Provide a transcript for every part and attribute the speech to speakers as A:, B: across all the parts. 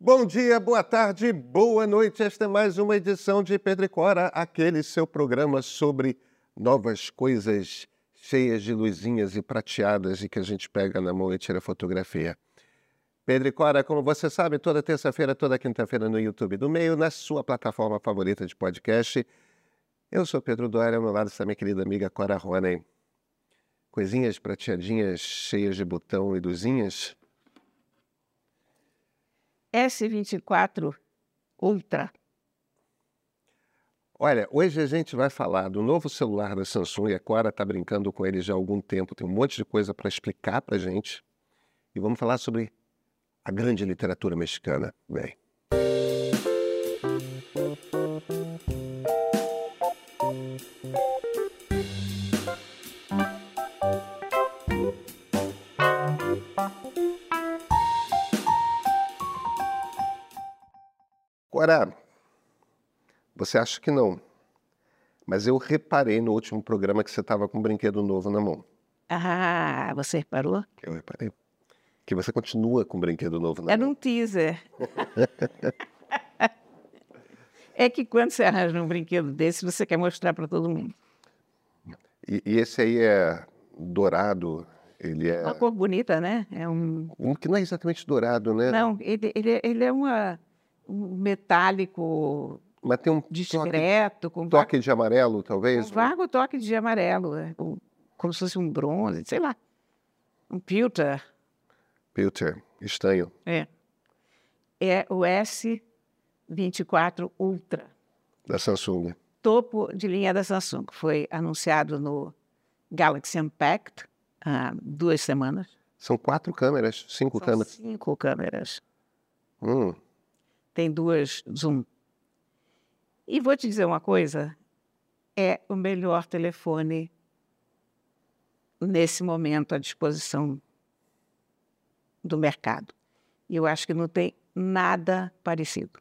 A: Bom dia, boa tarde, boa noite. Esta é mais uma edição de Pedro e Cora, aquele seu programa sobre novas coisas cheias de luzinhas e prateadas e que a gente pega na mão e tira fotografia. Pedro e Cora, como você sabe, toda terça-feira, toda quinta-feira no YouTube do Meio, na sua plataforma favorita de podcast. Eu sou Pedro Dória, ao meu lado está minha querida amiga Cora Ronen. Coisinhas prateadinhas, cheias de botão e luzinhas.
B: S24 Ultra.
A: Olha, hoje a gente vai falar do novo celular da Samsung. A Cora está brincando com ele já há algum tempo, tem um monte de coisa para explicar para gente. E vamos falar sobre a grande literatura mexicana. Vem. Agora, você acha que não, mas eu reparei no último programa que você estava com um brinquedo novo na mão.
B: Ah, você reparou?
A: Eu reparei. Que você continua com um brinquedo novo na
B: Era
A: mão.
B: um teaser. é que quando você arranja um brinquedo desse, você quer mostrar para todo mundo.
A: E, e esse aí é dourado, ele é...
B: Uma cor bonita, né? É um...
A: Um que não é exatamente dourado, né?
B: Não, ele, ele, é- ele é uma, um metálico
A: Mas tem um toque,
B: discreto, com,
A: toque de amarelo, talvez.
B: vago toque de amarelo, é, como se fosse um bronze, sei lá. Um pewter.
A: Filter, estranho.
B: É. É o S24 Ultra.
A: Da Samsung.
B: topo de linha da Samsung. Foi anunciado no Galaxy Unpacked há duas semanas.
A: São quatro câmeras, cinco
B: São
A: câmeras.
B: cinco câmeras.
A: Hum,
B: Tem duas zoom. E vou te dizer uma coisa: é o melhor telefone nesse momento à disposição do mercado. E eu acho que não tem nada parecido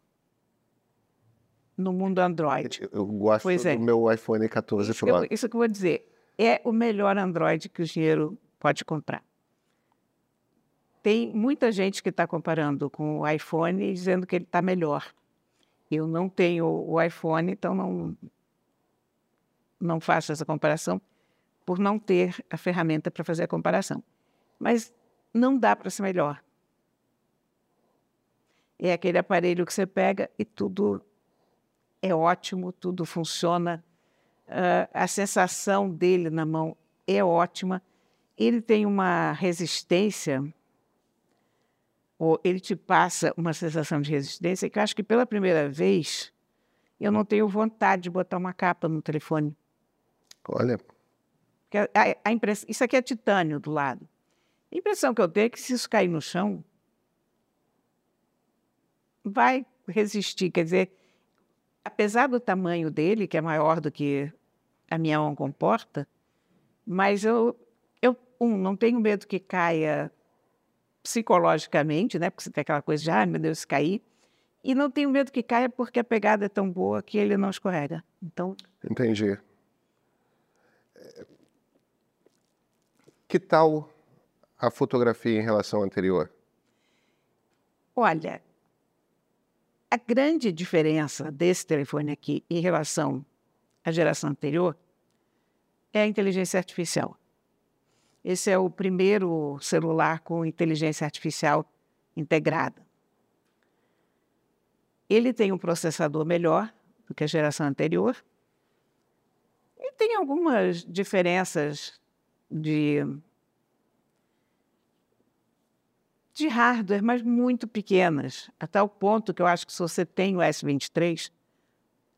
B: no mundo Android.
A: eu- eu gosto
B: Pois é.
A: do meu iPhone 14
B: Isso que, eu,
A: Pro.
B: isso que eu vou dizer. É o melhor Android que o dinheiro pode comprar. Tem muita gente que está comparando com o iPhone e dizendo que ele está melhor. Eu não tenho o iPhone, então não, não faço essa comparação por não ter a ferramenta para fazer a comparação. Mas não dá para ser melhor. É aquele aparelho que você pega e tudo é ótimo, tudo funciona. Ah, a sensação dele na mão é ótima. Ele tem uma resistência, ou ele te passa uma sensação de resistência que eu acho que pela primeira vez eu não tenho vontade de botar uma capa no telefone.
A: Olha,
B: a- a impress- Isso aqui é titânio do lado. A impressão que eu tenho é que se isso cair no chão, vai resistir. Quer dizer, apesar do tamanho dele, que é maior do que a minha mão comporta, mas eu, eu um, não tenho medo que caia psicologicamente, né? Porque você tem aquela coisa de, ah, meu Deus, se cair. E não tenho medo que caia porque a pegada é tão boa que ele não escorrega. Então,
A: entendi. É, Que tal a fotografia em relação à anterior?
B: Olha, a grande diferença desse telefone aqui em relação à geração anterior é a inteligência artificial. Esse é o primeiro celular com inteligência artificial integrada. Ele tem um processador melhor do que a geração anterior e tem algumas diferenças de de hardware, mas muito pequenas, a tal ponto que eu acho que se você tem o S23,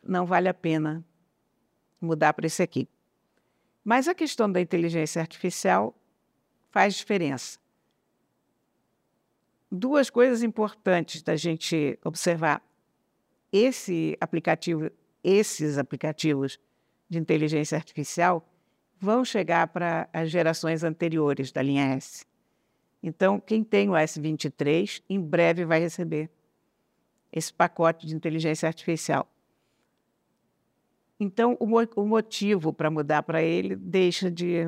B: não vale a pena mudar para esse aqui. Mas a questão da inteligência artificial faz diferença. Duas coisas importantes da gente observar. Esse aplicativo, esses aplicativos de inteligência artificial vão chegar para as gerações anteriores da linha S. Então, quem tem o S23, em breve vai receber esse pacote de inteligência artificial. Então, o, mo o motivo para mudar para ele deixa de,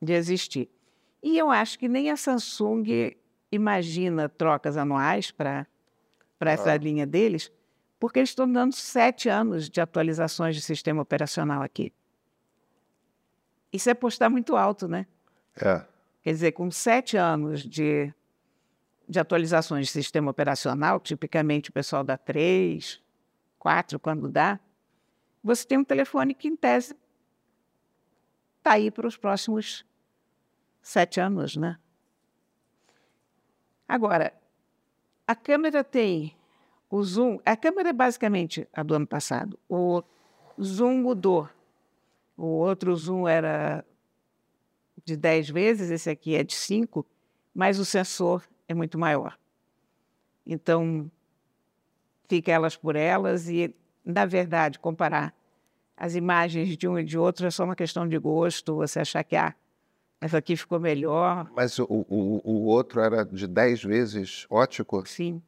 B: de existir. E eu acho que nem a Samsung imagina trocas anuais para para essa linha deles, porque eles estão dando sete anos de atualizações de sistema operacional aqui. Isso é postar muito alto, né?
A: É.
B: Quer dizer, com sete anos de, de atualizações de sistema operacional, tipicamente o pessoal dá três, quatro quando dá, você tem um telefone que, em tese, está aí para os próximos sete anos, né? Agora, a câmera tem o zoom. A câmera é basicamente a do ano passado. O zoom mudou. O outro zoom era de 10 vezes, esse aqui é de 5, mas o sensor é muito maior. Então, fica elas por elas e, na verdade, comparar as imagens de um e de outro é só uma questão de gosto, você achar que ah, essa aqui ficou melhor.
A: Mas o, o, o outro era de 10 vezes ótico?
B: Sim.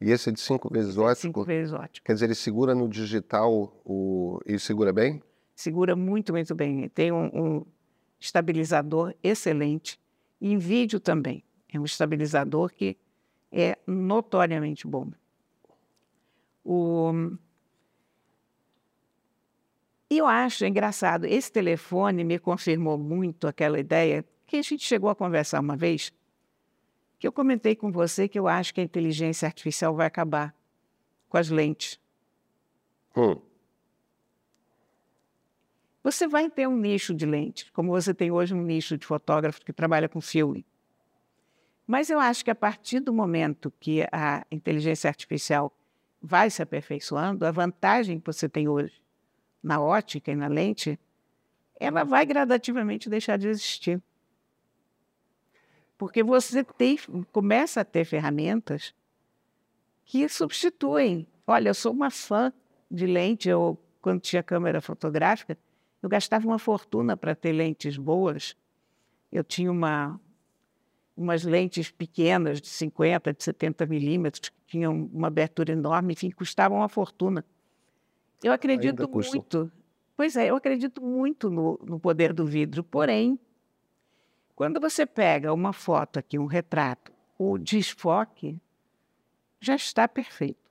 A: E esse é de 5 vezes ótico? Cinco
B: vezes ótico.
A: Quer dizer, ele segura no digital o... e segura bem?
B: Segura muito, muito bem. Tem um, um estabilizador excelente. E em vídeo também. É um estabilizador que é notoriamente bom. O... E eu acho engraçado, esse telefone me confirmou muito aquela ideia que a gente chegou a conversar uma vez, que eu comentei com você que eu acho que a inteligência artificial vai acabar com as lentes.
A: Hum.
B: Você vai ter um nicho de lente, como você tem hoje um nicho de fotógrafo que trabalha com filme. Mas eu acho que a partir do momento que a inteligência artificial vai se aperfeiçoando, a vantagem que você tem hoje na ótica e na lente, ela vai gradativamente deixar de existir. Porque você tem, começa a ter ferramentas que substituem. Olha, eu sou uma fã de lente, eu, quando tinha câmera fotográfica, eu gastava uma fortuna para ter lentes boas. Eu tinha uma, umas lentes pequenas, de 50, de 70 milímetros, que tinham uma abertura enorme, enfim, custavam uma fortuna. Eu acredito muito. Pois é, eu acredito muito no, no poder do vidro. Porém, quando você pega uma foto aqui, um retrato, o desfoque já está perfeito.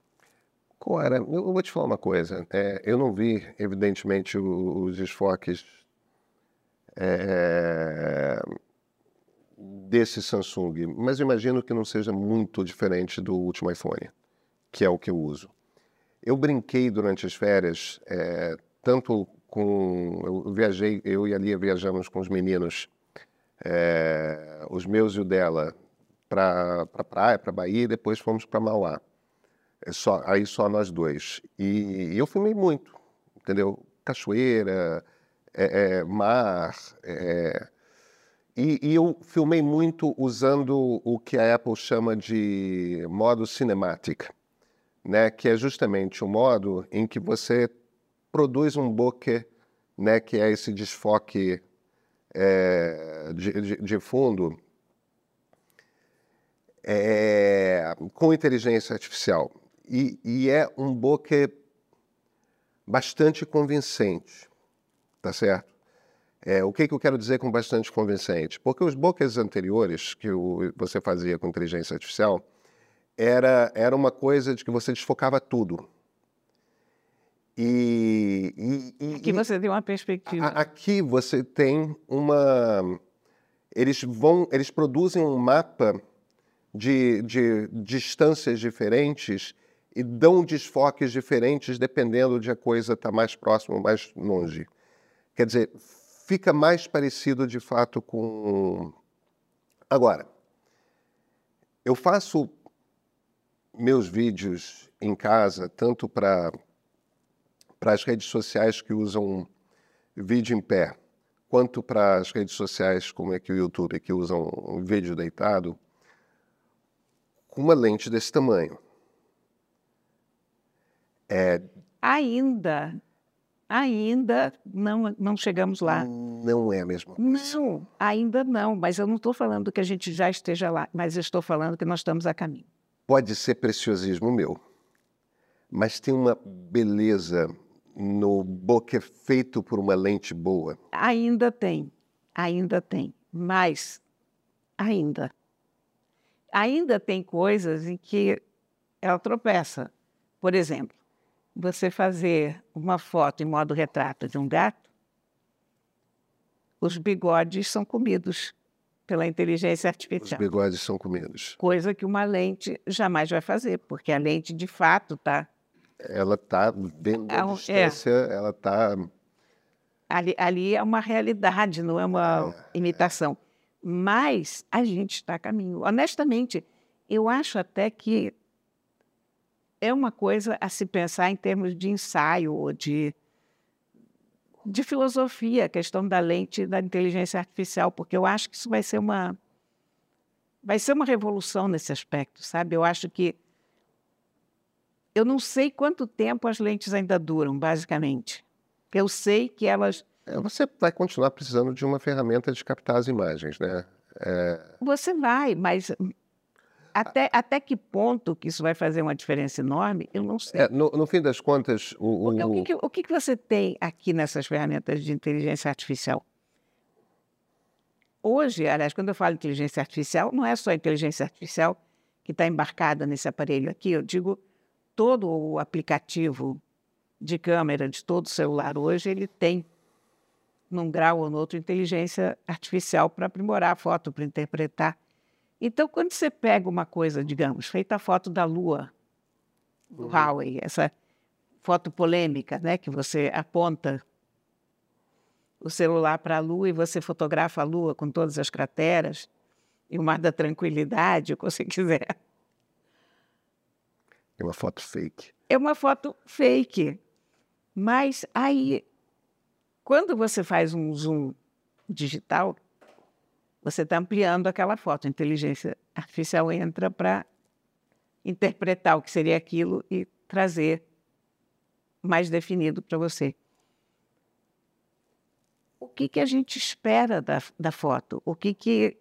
A: Cora, eu vou te falar uma coisa. É, eu não vi, evidentemente, os desfoques é, desse Samsung, mas imagino que não seja muito diferente do último iPhone, que é o que eu uso. Eu brinquei durante as férias, é, tanto com. Eu viajei, eu e a Lia viajamos com os meninos, é, os meus e o dela, para pra praia, para Bahia, e depois fomos para Mauá. É só, aí só nós dois. E, e eu filmei muito, entendeu? Cachoeira, é, é mar. É, e, e, eu filmei muito usando o que a Apple chama de modo cinematic né, que é justamente o modo em que você produz um bokeh, né, que é esse desfoque é, de, de, de, fundo, é, com inteligência artificial. E, e, é um bokeh bastante convincente, tá certo? É, o que, que eu quero dizer com bastante convincente? Porque os bokehs anteriores que o, você fazia com inteligência artificial, era, era uma coisa de que você desfocava tudo. E,
B: e, aqui você tem uma perspectiva.
A: A, aqui você tem uma. Eles vão, eles produzem um mapa de, de distâncias diferentes e dão desfoques diferentes dependendo de a coisa estar tá mais próxima ou mais longe. Quer dizer, fica mais parecido de fato com. Agora, eu faço meus vídeos em casa, tanto para as redes sociais que usam vídeo em pé, quanto para as redes sociais como é que o YouTube, que usam um vídeo deitado, com uma lente desse tamanho.
B: É... Ainda, ainda não, não chegamos lá.
A: Não é a mesma coisa.
B: Não, ainda não, mas eu não estou falando que a gente já esteja lá, mas eu estou falando que nós estamos a caminho.
A: Pode ser preciosismo meu, mas tem uma beleza no bokeh feito por uma lente boa.
B: Ainda tem, ainda tem, mas ainda. Ainda tem coisas em que ela tropeça. Por exemplo, você fazer uma foto em modo retrato de um gato, os bigodes são comidos pela inteligência
A: Os
B: artificial.
A: bigodes são comidos.
B: Coisa que uma lente jamais vai fazer, porque a lente de fato está
A: Ela está
B: É
A: a
B: um- é.
A: distância, ela está.
B: ali, ali é uma realidade, não é uma imitação. Mas a gente está a caminho. Honestamente, eu acho até que é uma coisa a se pensar em termos de ensaio ou de, de filosofia, a questão da lente da inteligência artificial, porque eu acho que isso vai ser uma vai ser uma revolução nesse aspecto, sabe? Eu acho que eu não sei quanto tempo as lentes ainda duram, basicamente. Eu sei que elas
A: É, Você vai continuar precisando de uma ferramenta de captar as imagens, né?
B: Você vai, mas até, até que ponto que isso vai fazer uma diferença enorme, eu não sei.
A: É, no, no fim das contas, o, o-
B: o, que, que- o que que você tem aqui nessas ferramentas de inteligência artificial? Hoje, aliás, quando eu falo inteligência artificial, não é só a inteligência artificial que está embarcada nesse aparelho aqui, eu digo todo o aplicativo de câmera de todo celular hoje, ele tem, num grau ou no outro, inteligência artificial para aprimorar a foto, para interpretar. Então, quando você pega uma coisa, digamos, feita a foto da Lua, do Huawei, essa foto polêmica, né, que você aponta o celular para a Lua e você fotografa a Lua com todas as crateras e o mar da tranquilidade, o que você quiser.
A: é uma foto fake.
B: É uma foto fake. Mas aí, quando você faz um zoom digital, você está ampliando aquela foto. A inteligência artificial entra para interpretar o que seria aquilo e trazer mais definido para você. O que, que a gente espera da, da foto? O que, que,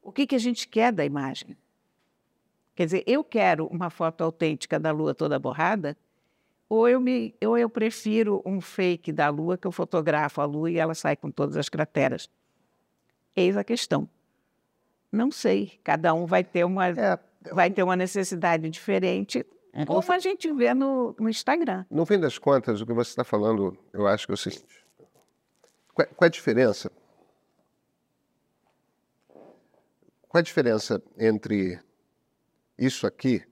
B: o que, que a gente quer da imagem? Quer dizer, eu quero uma foto autêntica da Lua toda borrada, ou eu, me, ou eu prefiro um fake da Lua que eu fotografo a Lua e ela sai com todas as crateras. Eis a questão. Não sei. Cada um vai ter uma,
A: É,
B: vai ter uma necessidade diferente, como a gente vê no, no Instagram.
A: no fim das contas, o que você está falando, eu acho que é o seguinte: qual, qual é a diferença? Qual é a diferença entre isso aqui?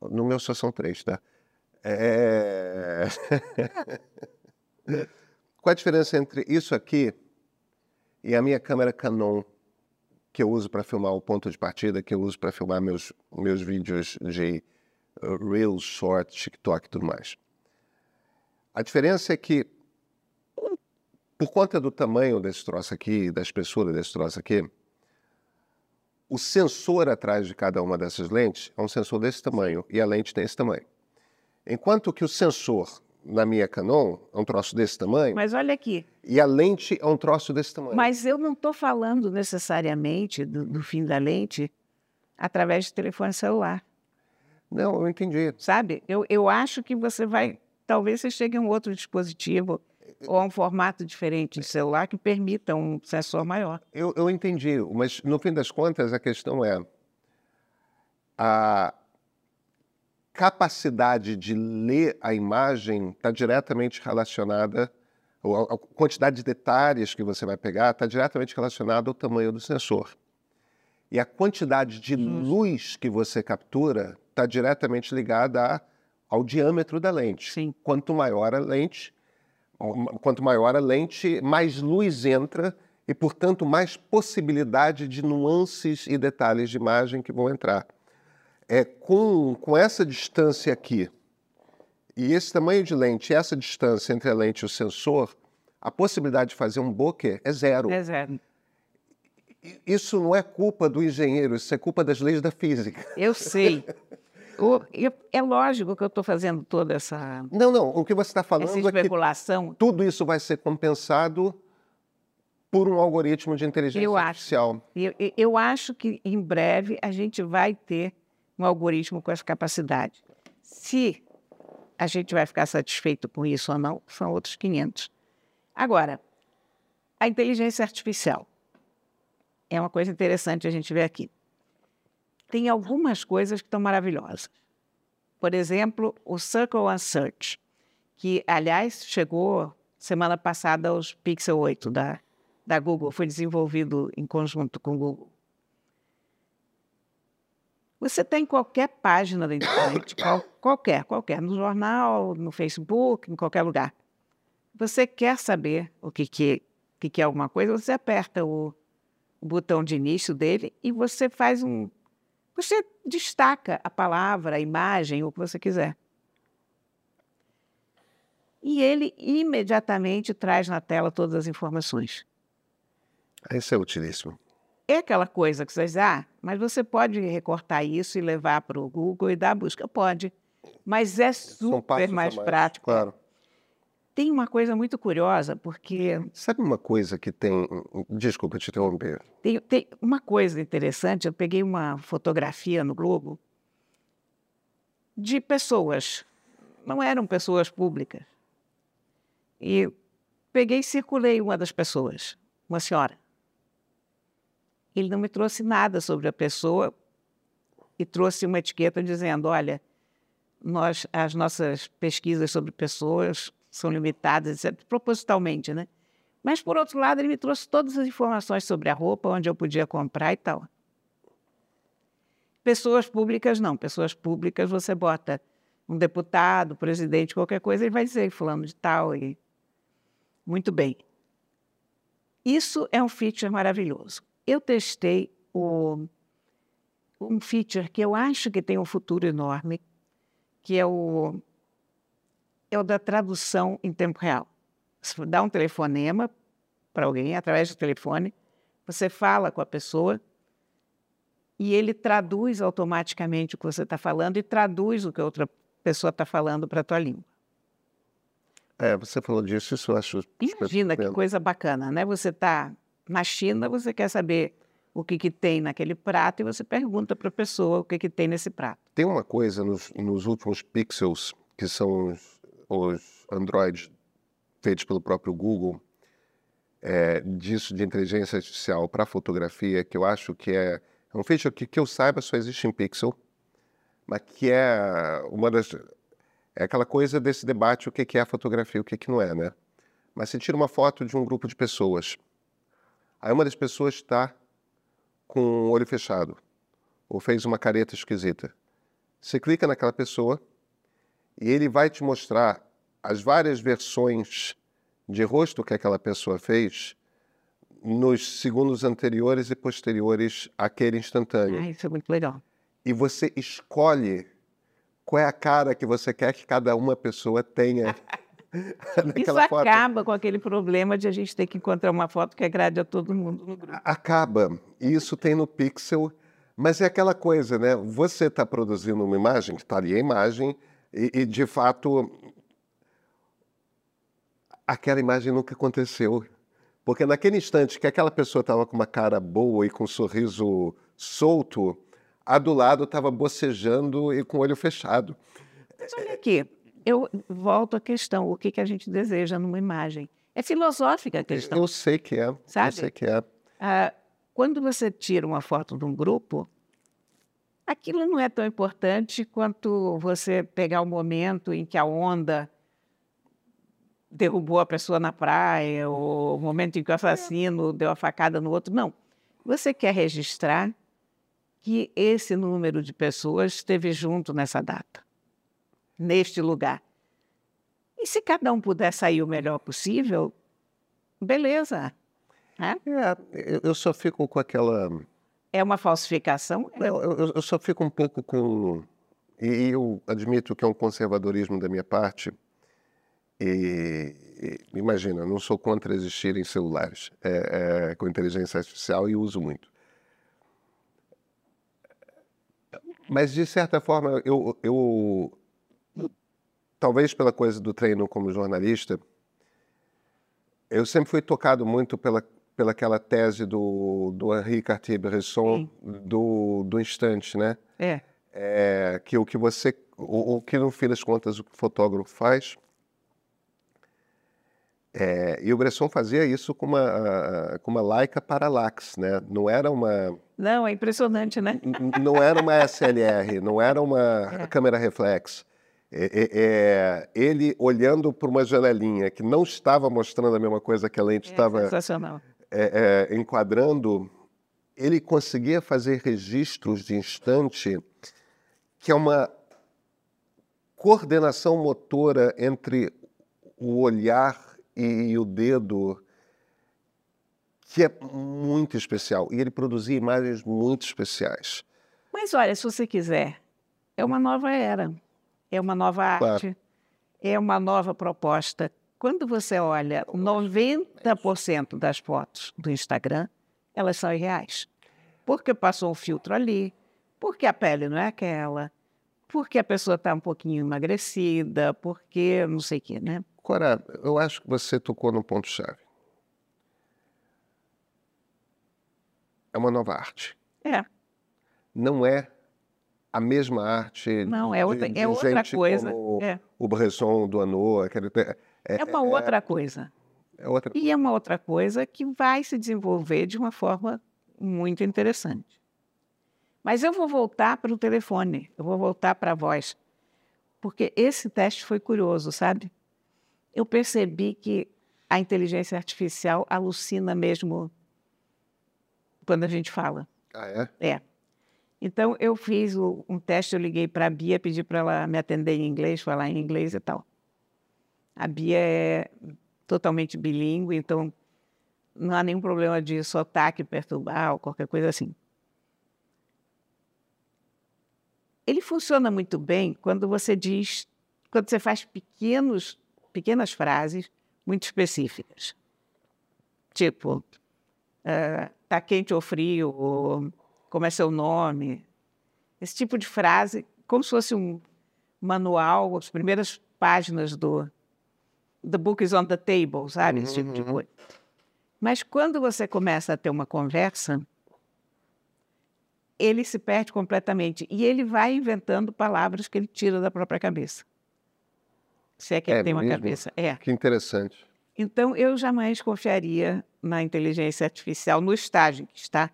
A: No meu só são três, tá? É... Qual é a diferença entre isso aqui e a minha câmera Canon que eu uso para filmar o ponto de partida, que eu uso para filmar meus, meus vídeos de uh, Reels, Short, TikTok e tudo mais. A diferença é que, por conta do tamanho desse troço aqui, da espessura desse troço aqui, o sensor atrás de cada uma dessas lentes é um sensor desse tamanho e a lente tem esse tamanho. Enquanto que o sensor na minha Canon é um troço desse tamanho
B: Mas olha aqui,
A: e a lente é um troço desse tamanho.
B: mas eu não estou falando necessariamente do, do fim da lente através de telefone celular.
A: Não, eu entendi.
B: sabe? Eu, eu acho que você vai. Talvez você chegue a um outro dispositivo ou a um formato diferente de celular que permita um sensor maior.
A: Eu, eu entendi, mas no fim das contas a questão é a capacidade de ler a imagem está diretamente relacionada, ou a quantidade de detalhes que você vai pegar está diretamente relacionada ao tamanho do sensor. E a quantidade de luz que você captura está diretamente ligada a- ao diâmetro da lente.
B: Sim.
A: Quanto maior a lente, quanto maior a lente, mais luz entra e, portanto, mais possibilidade de nuances e detalhes de imagem que vão entrar. É com, com essa distância aqui e esse tamanho de lente, essa distância entre a lente e o sensor, a possibilidade de fazer um bokeh é zero.
B: É zero.
A: Isso não é culpa do engenheiro, isso é culpa das leis da física.
B: Eu sei. O- eu- é lógico que eu estou fazendo toda essa,
A: Não, não, o que você está falando
B: essa
A: é que
B: especulação.
A: tudo isso vai ser compensado por um algoritmo de inteligência
B: Eu
A: artificial.
B: Eu- eu acho que em breve a gente vai ter um algoritmo com essa capacidade. Se a gente vai ficar satisfeito com isso ou não, são outros 500. Agora, a inteligência artificial é uma coisa interessante a gente ver aqui. tem algumas coisas que estão maravilhosas. Por exemplo, o Circle One Search, que, aliás, chegou semana passada aos Pixel 8 da, da Google, foi desenvolvido em conjunto com o Google. Você tem qualquer página da internet, qual, qualquer, qualquer, no jornal, no Facebook, em qualquer lugar. Você quer saber o que, que, que, que é alguma coisa, você aperta o, o botão de início dele e você faz um. Você destaca a palavra, a imagem, o que você quiser. E ele imediatamente traz na tela todas as informações.
A: Isso é utilíssimo.
B: É aquela coisa que você diz, ah, mas você pode recortar isso e levar para o Google e dar a busca? Pode. Mas é super mais, mais prático.
A: Claro.
B: Tem uma coisa muito curiosa, porque.
A: Sabe uma coisa que tem. Desculpa te interromper.
B: Tem, tem uma coisa interessante. Eu peguei uma fotografia no Globo de pessoas. Não eram pessoas públicas. E peguei e circulei uma das pessoas, uma senhora. Ele não me trouxe nada sobre a pessoa e trouxe uma etiqueta dizendo: olha, nós, as nossas pesquisas sobre pessoas são limitadas, etc., propositalmente, né? Mas, por outro lado, ele me trouxe todas as informações sobre a roupa, onde eu podia comprar e tal. Pessoas públicas, não. Pessoas públicas, você bota um deputado, presidente, qualquer coisa, ele vai dizer fulano de tal. E... Muito bem. Isso é um feature maravilhoso. Eu testei o, um feature que eu acho que tem um futuro enorme, que é o é o da tradução em tempo real. Você dá um telefonema para alguém, através do telefone, você fala com a pessoa e ele traduz automaticamente o que você está falando e traduz o que a outra pessoa está falando para a tua língua.
A: É, você falou disso, isso eu acho...
B: Imagina que coisa bacana, né? Você está na China, você quer saber o que, que tem naquele prato e você pergunta para a pessoa o que, que tem nesse prato.
A: Tem uma coisa nos, nos últimos pixels, que são os os Androids feitos pelo próprio Google, é, disso de inteligência artificial para fotografia, que eu acho que é, é um feature que, que eu saiba só existe em Pixel, mas que é uma das. É aquela coisa desse debate: o que é a fotografia e o que não é, né? Mas você tira uma foto de um grupo de pessoas. Aí uma das pessoas está com o olho fechado, ou fez uma careta esquisita. Você clica naquela pessoa e ele vai te mostrar as várias versões de rosto que aquela pessoa fez nos segundos anteriores e posteriores àquele instantâneo.
B: Ah, isso é muito legal.
A: E você escolhe qual é a cara que você quer que cada uma pessoa tenha.
B: Isso acaba com aquele problema de a gente ter que encontrar uma foto que agrade a todo mundo no grupo.
A: Acaba. Isso tem no Pixel, mas é aquela coisa, né? Você está produzindo uma imagem, está ali a imagem, e, e, de fato, aquela imagem nunca aconteceu. Porque naquele instante que aquela pessoa estava com uma cara boa e com um sorriso solto, a do lado estava bocejando e com o olho fechado.
B: Mas olha aqui, eu volto à questão, o que, que a gente deseja numa imagem? É filosófica a questão.
A: Eu sei que é. Sabe? Eu sei que é.
B: Ah, quando você tira uma foto de um grupo, aquilo não é tão importante quanto você pegar o momento em que a onda derrubou a pessoa na praia, ou o momento em que o assassino deu a facada no outro. Não. Você quer registrar que esse número de pessoas esteve junto nessa data, neste lugar. E se cada um puder sair o melhor possível, beleza.
A: É, é eu só fico com aquela
B: é uma falsificação?
A: Não, eu, eu só fico um pouco com. E eu admito que é um conservadorismo da minha parte. E, e imagina, não sou contra existirem celulares é, é, com inteligência artificial e uso muito. Mas, de certa forma, eu, eu talvez pela coisa do treino como jornalista, eu sempre fui tocado muito pela pelaquela tese do, do Henri Cartier-Bresson do, do instante, né?
B: É.
A: é. Que o que você, o, o, que no fim das contas o fotógrafo faz, é, e o Bresson fazia isso com uma, com uma Leica Parallax, né? Não era uma,
B: Não, é impressionante, né?
A: Não era uma SLR, não era uma é. câmera reflex. É, é, é, ele olhando para uma janelinha que não estava mostrando a mesma coisa que a lente estava é, é, enquadrando, ele conseguia fazer registros de instante que é uma coordenação motora entre o olhar e o dedo que é muito especial. E ele produzia imagens muito especiais.
B: Mas olha, se você quiser, é uma nova era é uma nova claro. arte, é uma nova proposta. Quando você olha 90% das fotos do Instagram, elas são irreais. Porque passou um filtro ali, porque a pele não é aquela, porque a pessoa está um pouquinho emagrecida, porque não sei o quê, né?
A: Cora, eu acho que você tocou no ponto-chave. É uma nova arte.
B: É.
A: Não é a mesma arte.
B: Não, é outra, de, é outra coisa. É.
A: O Bresson do Anô.
B: É, é uma é, outra coisa.
A: É outra...
B: E é uma outra coisa que vai se desenvolver de uma forma muito interessante. Mas eu vou voltar para o telefone, eu vou voltar para a voz, porque esse teste foi curioso, sabe? Eu percebi que a inteligência artificial alucina mesmo quando a gente fala.
A: Ah, é?
B: É. Então, eu fiz o, um teste, eu liguei para a Bia, pedi para ela me atender em inglês, falar em inglês e tal. A Bia é totalmente bilíngue, então não há nenhum problema de sotaque perturbar ou qualquer coisa assim. Ele funciona muito bem quando você diz, quando você faz pequenos, pequenas frases muito específicas. Tipo, uh, tá quente ou frio, ou como é seu nome, esse tipo de frase, como se fosse um manual, as primeiras páginas do The Book is on the Table, sabe? Esse tipo de uhum. coisa. Mas quando você começa a ter uma conversa, ele se perde completamente e ele vai inventando palavras que ele tira da própria cabeça. Se é que ele é tem uma mesmo? cabeça. É.
A: Que interessante.
B: Então, eu jamais confiaria na inteligência artificial no estágio que está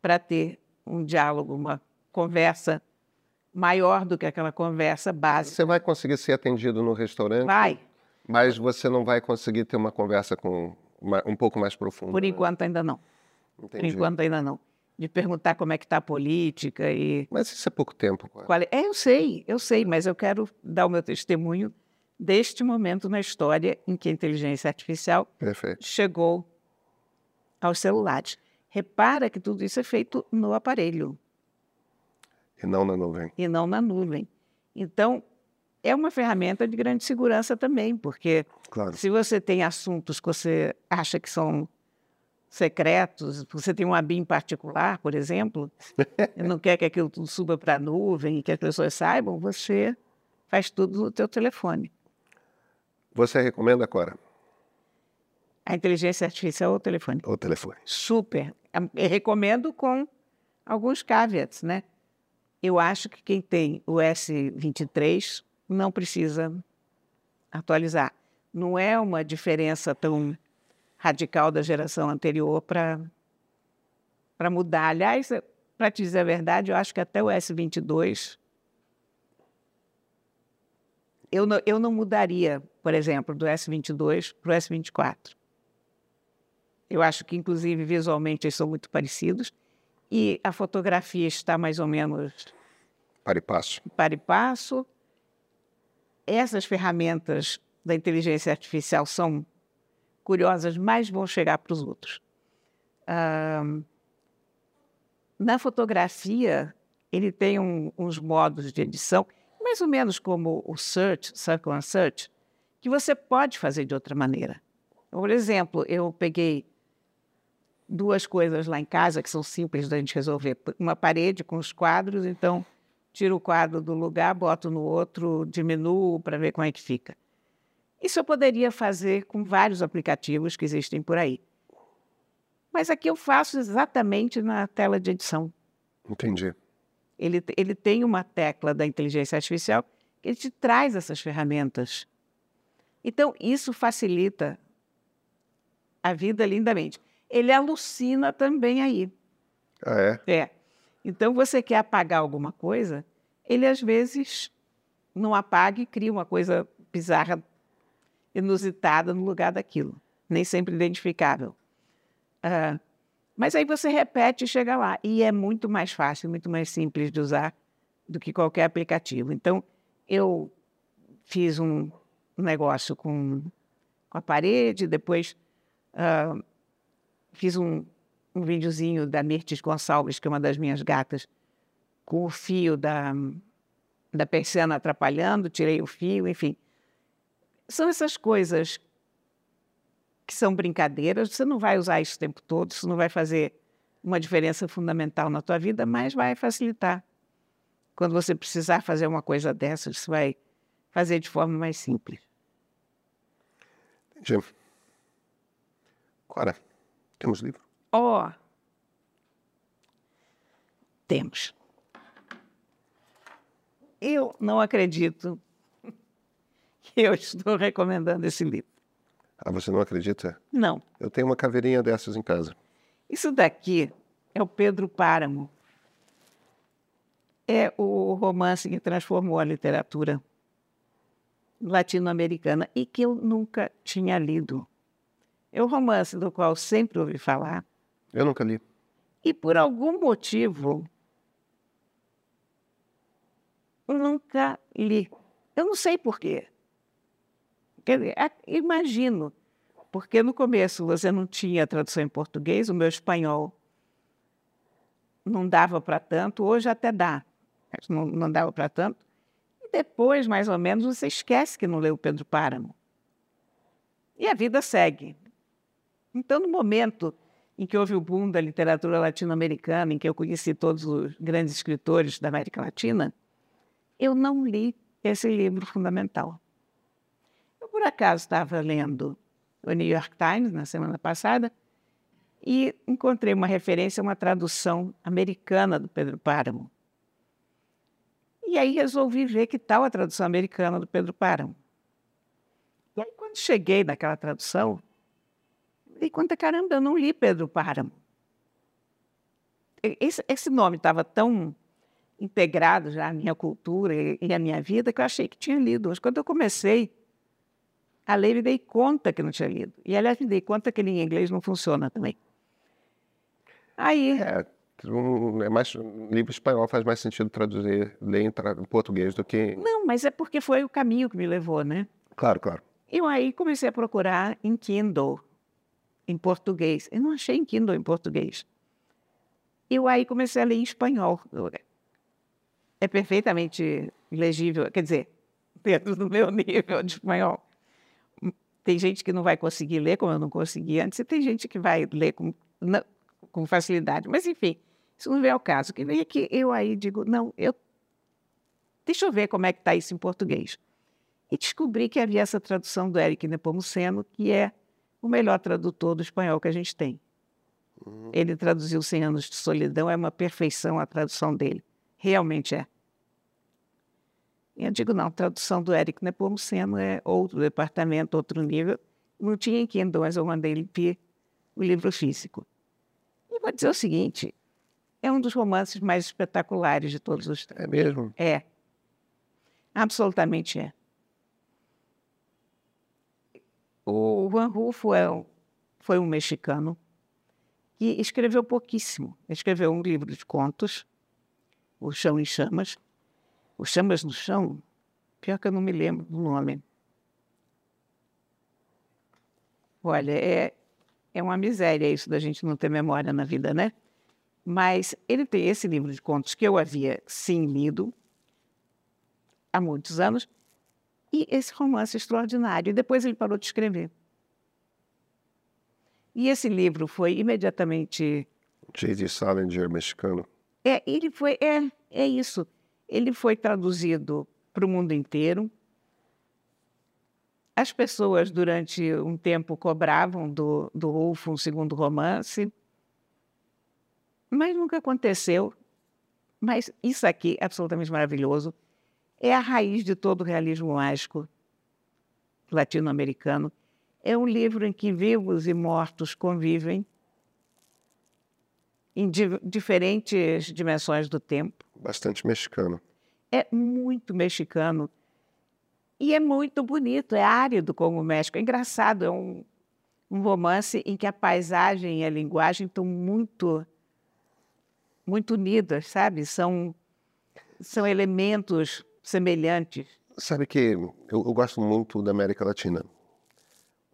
B: para ter um diálogo, uma conversa maior do que aquela conversa básica.
A: Você vai conseguir ser atendido no restaurante?
B: Vai.
A: Mas você não vai conseguir ter uma conversa com um pouco mais profunda?
B: Por né? enquanto ainda não. Entendi. Por enquanto ainda não. De perguntar como é que está a política e...
A: Mas isso é pouco tempo.
B: Qual é? é, eu sei, eu sei, mas eu quero dar o meu testemunho deste momento na história em que a inteligência artificial
A: Perfeito.
B: chegou aos celulares. Repara que tudo isso é feito no aparelho.
A: E não na nuvem.
B: E não na nuvem. Então, é uma ferramenta de grande segurança também, porque claro. se você tem assuntos que você acha que são secretos, você tem uma BIM particular, por exemplo, e não quer que aquilo tudo suba para a nuvem e que as pessoas saibam, você faz tudo no teu telefone.
A: Você recomenda, Cora?
B: A inteligência artificial ou o telefone?
A: O telefone.
B: Super. Eu recomendo com alguns caveats, né? Eu acho que quem tem o S23 não precisa atualizar. Não é uma diferença tão radical da geração anterior para para mudar. Aliás, para te dizer a verdade, eu acho que até o S22 eu não, eu não mudaria, por exemplo, do S22 para o S24. Eu acho que, inclusive, visualmente eles são muito parecidos. E a fotografia está mais ou menos.
A: Para e passo.
B: Para e passo. Essas ferramentas da inteligência artificial são curiosas, mas vão chegar para os outros. na fotografia, ele tem um, uns modos de edição, mais ou menos como o Search, Circle and Search, que você pode fazer de outra maneira. Por exemplo, eu peguei duas coisas lá em casa que são simples da gente resolver. Uma parede com os quadros, então tiro o quadro do lugar, boto no outro, diminuo para ver como é que fica. Isso eu poderia fazer com vários aplicativos que existem por aí. Mas aqui eu faço exatamente na tela de edição.
A: Entendi.
B: Ele, ele tem uma tecla da inteligência artificial que te traz essas ferramentas. Então, isso facilita a vida lindamente ele alucina também aí.
A: Ah, é?
B: É. Então, você quer apagar alguma coisa, ele às vezes não apaga e cria uma coisa bizarra, inusitada no lugar daquilo, nem sempre identificável. Ah, mas aí você repete e chega lá. E é muito mais fácil, muito mais simples de usar do que qualquer aplicativo. Então, eu fiz um negócio com, com a parede, depois uh, fiz um, um videozinho da Mirtes Gonçalves, que é uma das minhas gatas, com o fio da, da persiana atrapalhando, tirei o fio, enfim. São essas coisas que são brincadeiras, você não vai usar isso o tempo todo, isso não vai fazer uma diferença fundamental na tua vida, mas vai facilitar. Quando você precisar fazer uma coisa dessas, você vai fazer de forma mais simples.
A: Entendi. Cora, temos livro?
B: Ó, oh, temos. Eu não acredito que eu estou recomendando esse livro.
A: Ah, você não acredita?
B: Não.
A: Eu tenho uma caveirinha dessas em casa.
B: Isso daqui é o Pedro Páramo. É o romance que transformou a literatura latino-americana e que eu nunca tinha lido. É o romance do qual sempre ouvi falar.
A: Eu nunca li.
B: E por algum motivo nunca li. Eu não sei porquê. Quer dizer, imagino, porque no começo você não tinha tradução em português, o meu espanhol não dava para tanto, hoje até dá, mas não, não dava para tanto. E depois, mais ou menos, você esquece que não leu Pedro Páramo. E a vida segue. Então, no momento em que houve o boom da literatura latino-americana, em que eu conheci todos os grandes escritores da América Latina, eu não li esse livro fundamental. Eu, por acaso, estava lendo o New York Times na semana passada e encontrei uma referência a uma tradução americana do Pedro Páramo. E aí resolvi ver que tal a tradução americana do Pedro Páramo. E aí, quando cheguei naquela tradução, dei conta, caramba, eu não li Pedro Páramo. Esse, esse nome estava tão integrado já à minha cultura e à minha vida que eu achei que tinha lido. Mas quando eu comecei a ler, me dei conta que não tinha lido. E, aliás, me dei conta que ele em inglês não funciona também. Aí...
A: É, um, é mais, livro espanhol faz mais sentido traduzir, ler em, tra, em português do que...
B: Não, mas é porque foi o caminho que me levou, né?
A: Claro, claro.
B: Eu aí comecei a procurar em Kindle, em português. Eu não achei em Kindle em português. Eu aí comecei a ler em espanhol. É perfeitamente legível, quer dizer, dentro do meu nível de espanhol. Tem gente que não vai conseguir ler, como eu não consegui antes, e tem gente que vai ler com, com facilidade. Mas, enfim, isso não vem ao caso. Que vem que eu aí digo, não, eu deixa eu ver como é que está isso em português. E descobri que havia essa tradução do Eric Nepomuceno, que é o melhor tradutor do espanhol que a gente tem. Uhum. Ele traduziu Cem Anos de Solidão, é uma perfeição a tradução dele. Realmente é. E eu digo, não, a tradução do Eric Nepomuceno é outro departamento, outro nível. Não tinha em Kindle, mas eu mandei limpar o livro físico. E vou dizer o seguinte, é um dos romances mais espetaculares de todos os tempos.
A: É mesmo?
B: É. Absolutamente é. O Juan Rulfo é foi um mexicano que escreveu pouquíssimo. Escreveu um livro de contos, O Chão em Chamas, os chamas no chão, pior que eu não me lembro do nome. Olha, é, é uma miséria isso da gente não ter memória na vida, né? Mas ele tem esse livro de contos que eu havia sim lido há muitos anos, e esse romance extraordinário. E depois ele parou de escrever. E esse livro foi imediatamente.
A: J.D. Salinger, mexicano.
B: É, ele foi. É, é isso. Ele foi traduzido para o mundo inteiro. As pessoas, durante um tempo, cobravam do, do Rolfo um segundo romance, mas nunca aconteceu. Mas isso aqui é absolutamente maravilhoso. É a raiz de todo o realismo mágico latino-americano. É um livro em que vivos e mortos convivem. em di diferentes dimensões do tempo.
A: Bastante mexicano.
B: É muito mexicano. E é muito bonito, é árido como o México. É engraçado, é um, um romance em que a paisagem e a linguagem estão muito, muito unidas, sabe? São, são elementos semelhantes.
A: Sabe que eu, eu gosto muito da América Latina.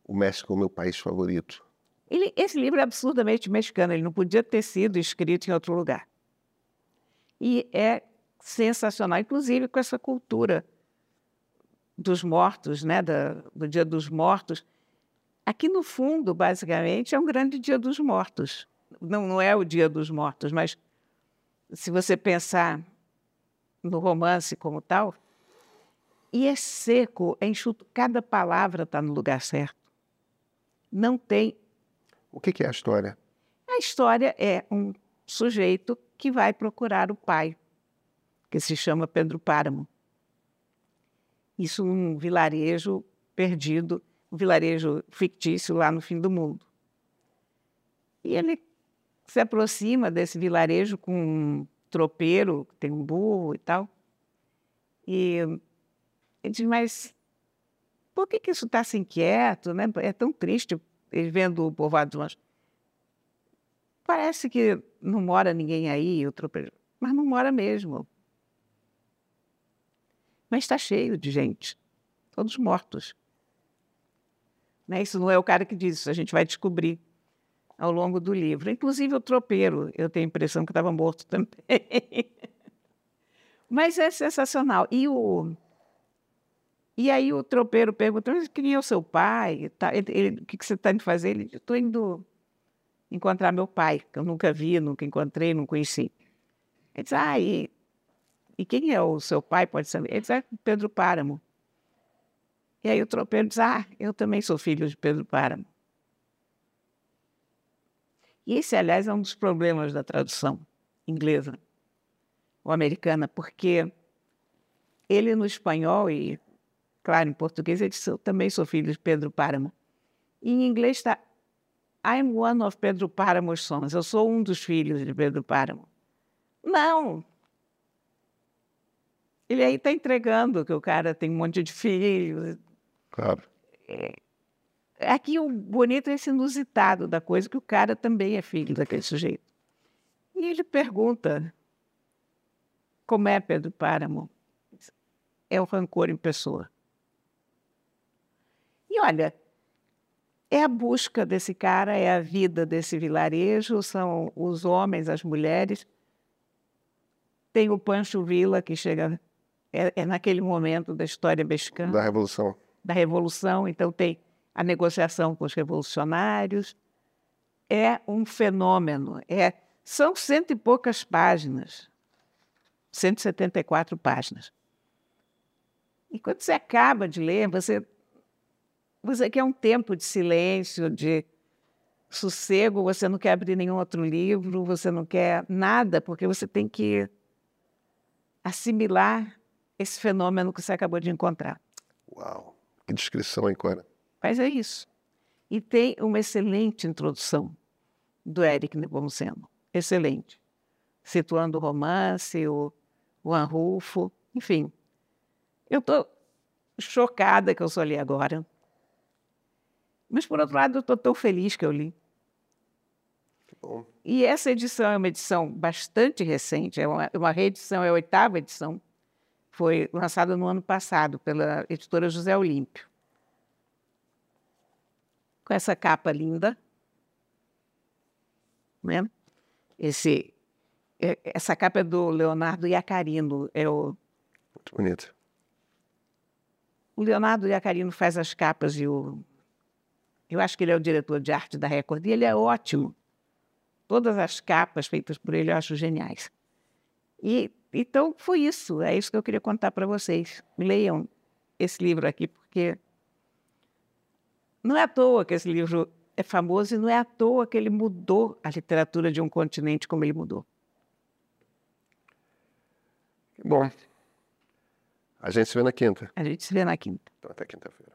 A: O México é o meu país favorito.
B: Ele, esse livro é absurdamente mexicano, ele não podia ter sido escrito em outro lugar. E é sensacional, inclusive com essa cultura dos mortos, né, da, do Dia dos Mortos. Aqui no fundo, basicamente, é um grande Dia dos Mortos. Não, não é o Dia dos Mortos, mas se você pensar no romance como tal, e é seco, é enxuto, cada palavra está no lugar certo. Não tem.
A: O que, que é a história?
B: A história é um sujeito que vai procurar o pai, que se chama Pedro Páramo. Isso num vilarejo perdido, um vilarejo fictício lá no fim do mundo. E ele se aproxima desse vilarejo com tropeiro, tem um burro e tal. E ele diz, mas por que, que isso está assim quieto? Né? É tão triste vendo o povoado longe. Parece que não mora ninguém aí, o tropeiro. Mas não mora mesmo. Mas está cheio de gente, todos mortos. Né? Isso não é o cara que diz isso, a gente vai descobrir ao longo do livro. Inclusive o tropeiro, eu tenho a impressão que estava morto também. Mas é sensacional. E, o... e aí o tropeiro perguntou, quem é o seu pai? Tá, ele, ele, o que, você está indo fazer? Ele, estou indo encontrar meu pai, que eu nunca vi, nunca encontrei, não conheci. Ele disse, ah, e e quem é o seu pai? Pode saber. Ele diz, é Pedro Páramo. E aí o tropeiro diz, ah, eu também sou filho de Pedro Páramo. E esse, aliás, é um dos problemas da tradução inglesa ou americana, porque ele no espanhol e, claro, em português, ele eu também sou filho de Pedro Páramo. E em inglês está, I'm one of Pedro Páramo's sons. Eu sou um dos filhos de Pedro Páramo. Não, ele aí está entregando que o cara tem um monte de filhos.
A: Claro.
B: É, aqui o bonito é esse inusitado da coisa, que o cara também é filho daquele sujeito. E ele pergunta como é Pedro Páramo. É o rancor em pessoa. E olha, é a busca desse cara, é a vida desse vilarejo, são os homens, as mulheres. Tem o Pancho Villa, que chega é, é naquele momento da história mexicana.
A: Da Revolução.
B: Da Revolução, então tem a negociação com os revolucionários. É um fenômeno. É, são cento e poucas páginas, 174 páginas. E quando você acaba de ler, você, você quer um tempo de silêncio, de sossego, você não quer abrir nenhum outro livro, você não quer nada, porque você tem que assimilar esse fenômeno que você acabou de encontrar.
A: Uau! Que descrição, hein, Cora?
B: Mas é isso. E tem uma excelente introdução do Eric Nepomuceno. Excelente. Situando o romance, o, o Anrufo, enfim. Eu estou chocada que eu só li agora. Mas, por outro lado, eu estou tão feliz que eu li.
A: bom.
B: E essa edição é uma edição bastante recente, é uma, uma reedição, é a oitava edição foi lançado no ano passado pela editora José Olímpio. Com essa capa linda. Né? Esse, é, essa capa é do Leonardo Iacarino. É o,
A: Muito bonito.
B: O Leonardo Iacarino faz as capas e o. Eu acho que ele é o diretor de arte da Record e ele é ótimo. Todas as capas feitas por ele eu acho geniais. E então, foi isso. É isso que eu queria contar para vocês. Leiam esse livro aqui, porque não é à toa que esse livro é famoso e não é à toa que ele mudou a literatura de um continente como ele mudou.
A: Bom, a gente se vê na quinta.
B: A gente se vê na quinta.
A: Então, até quinta-feira.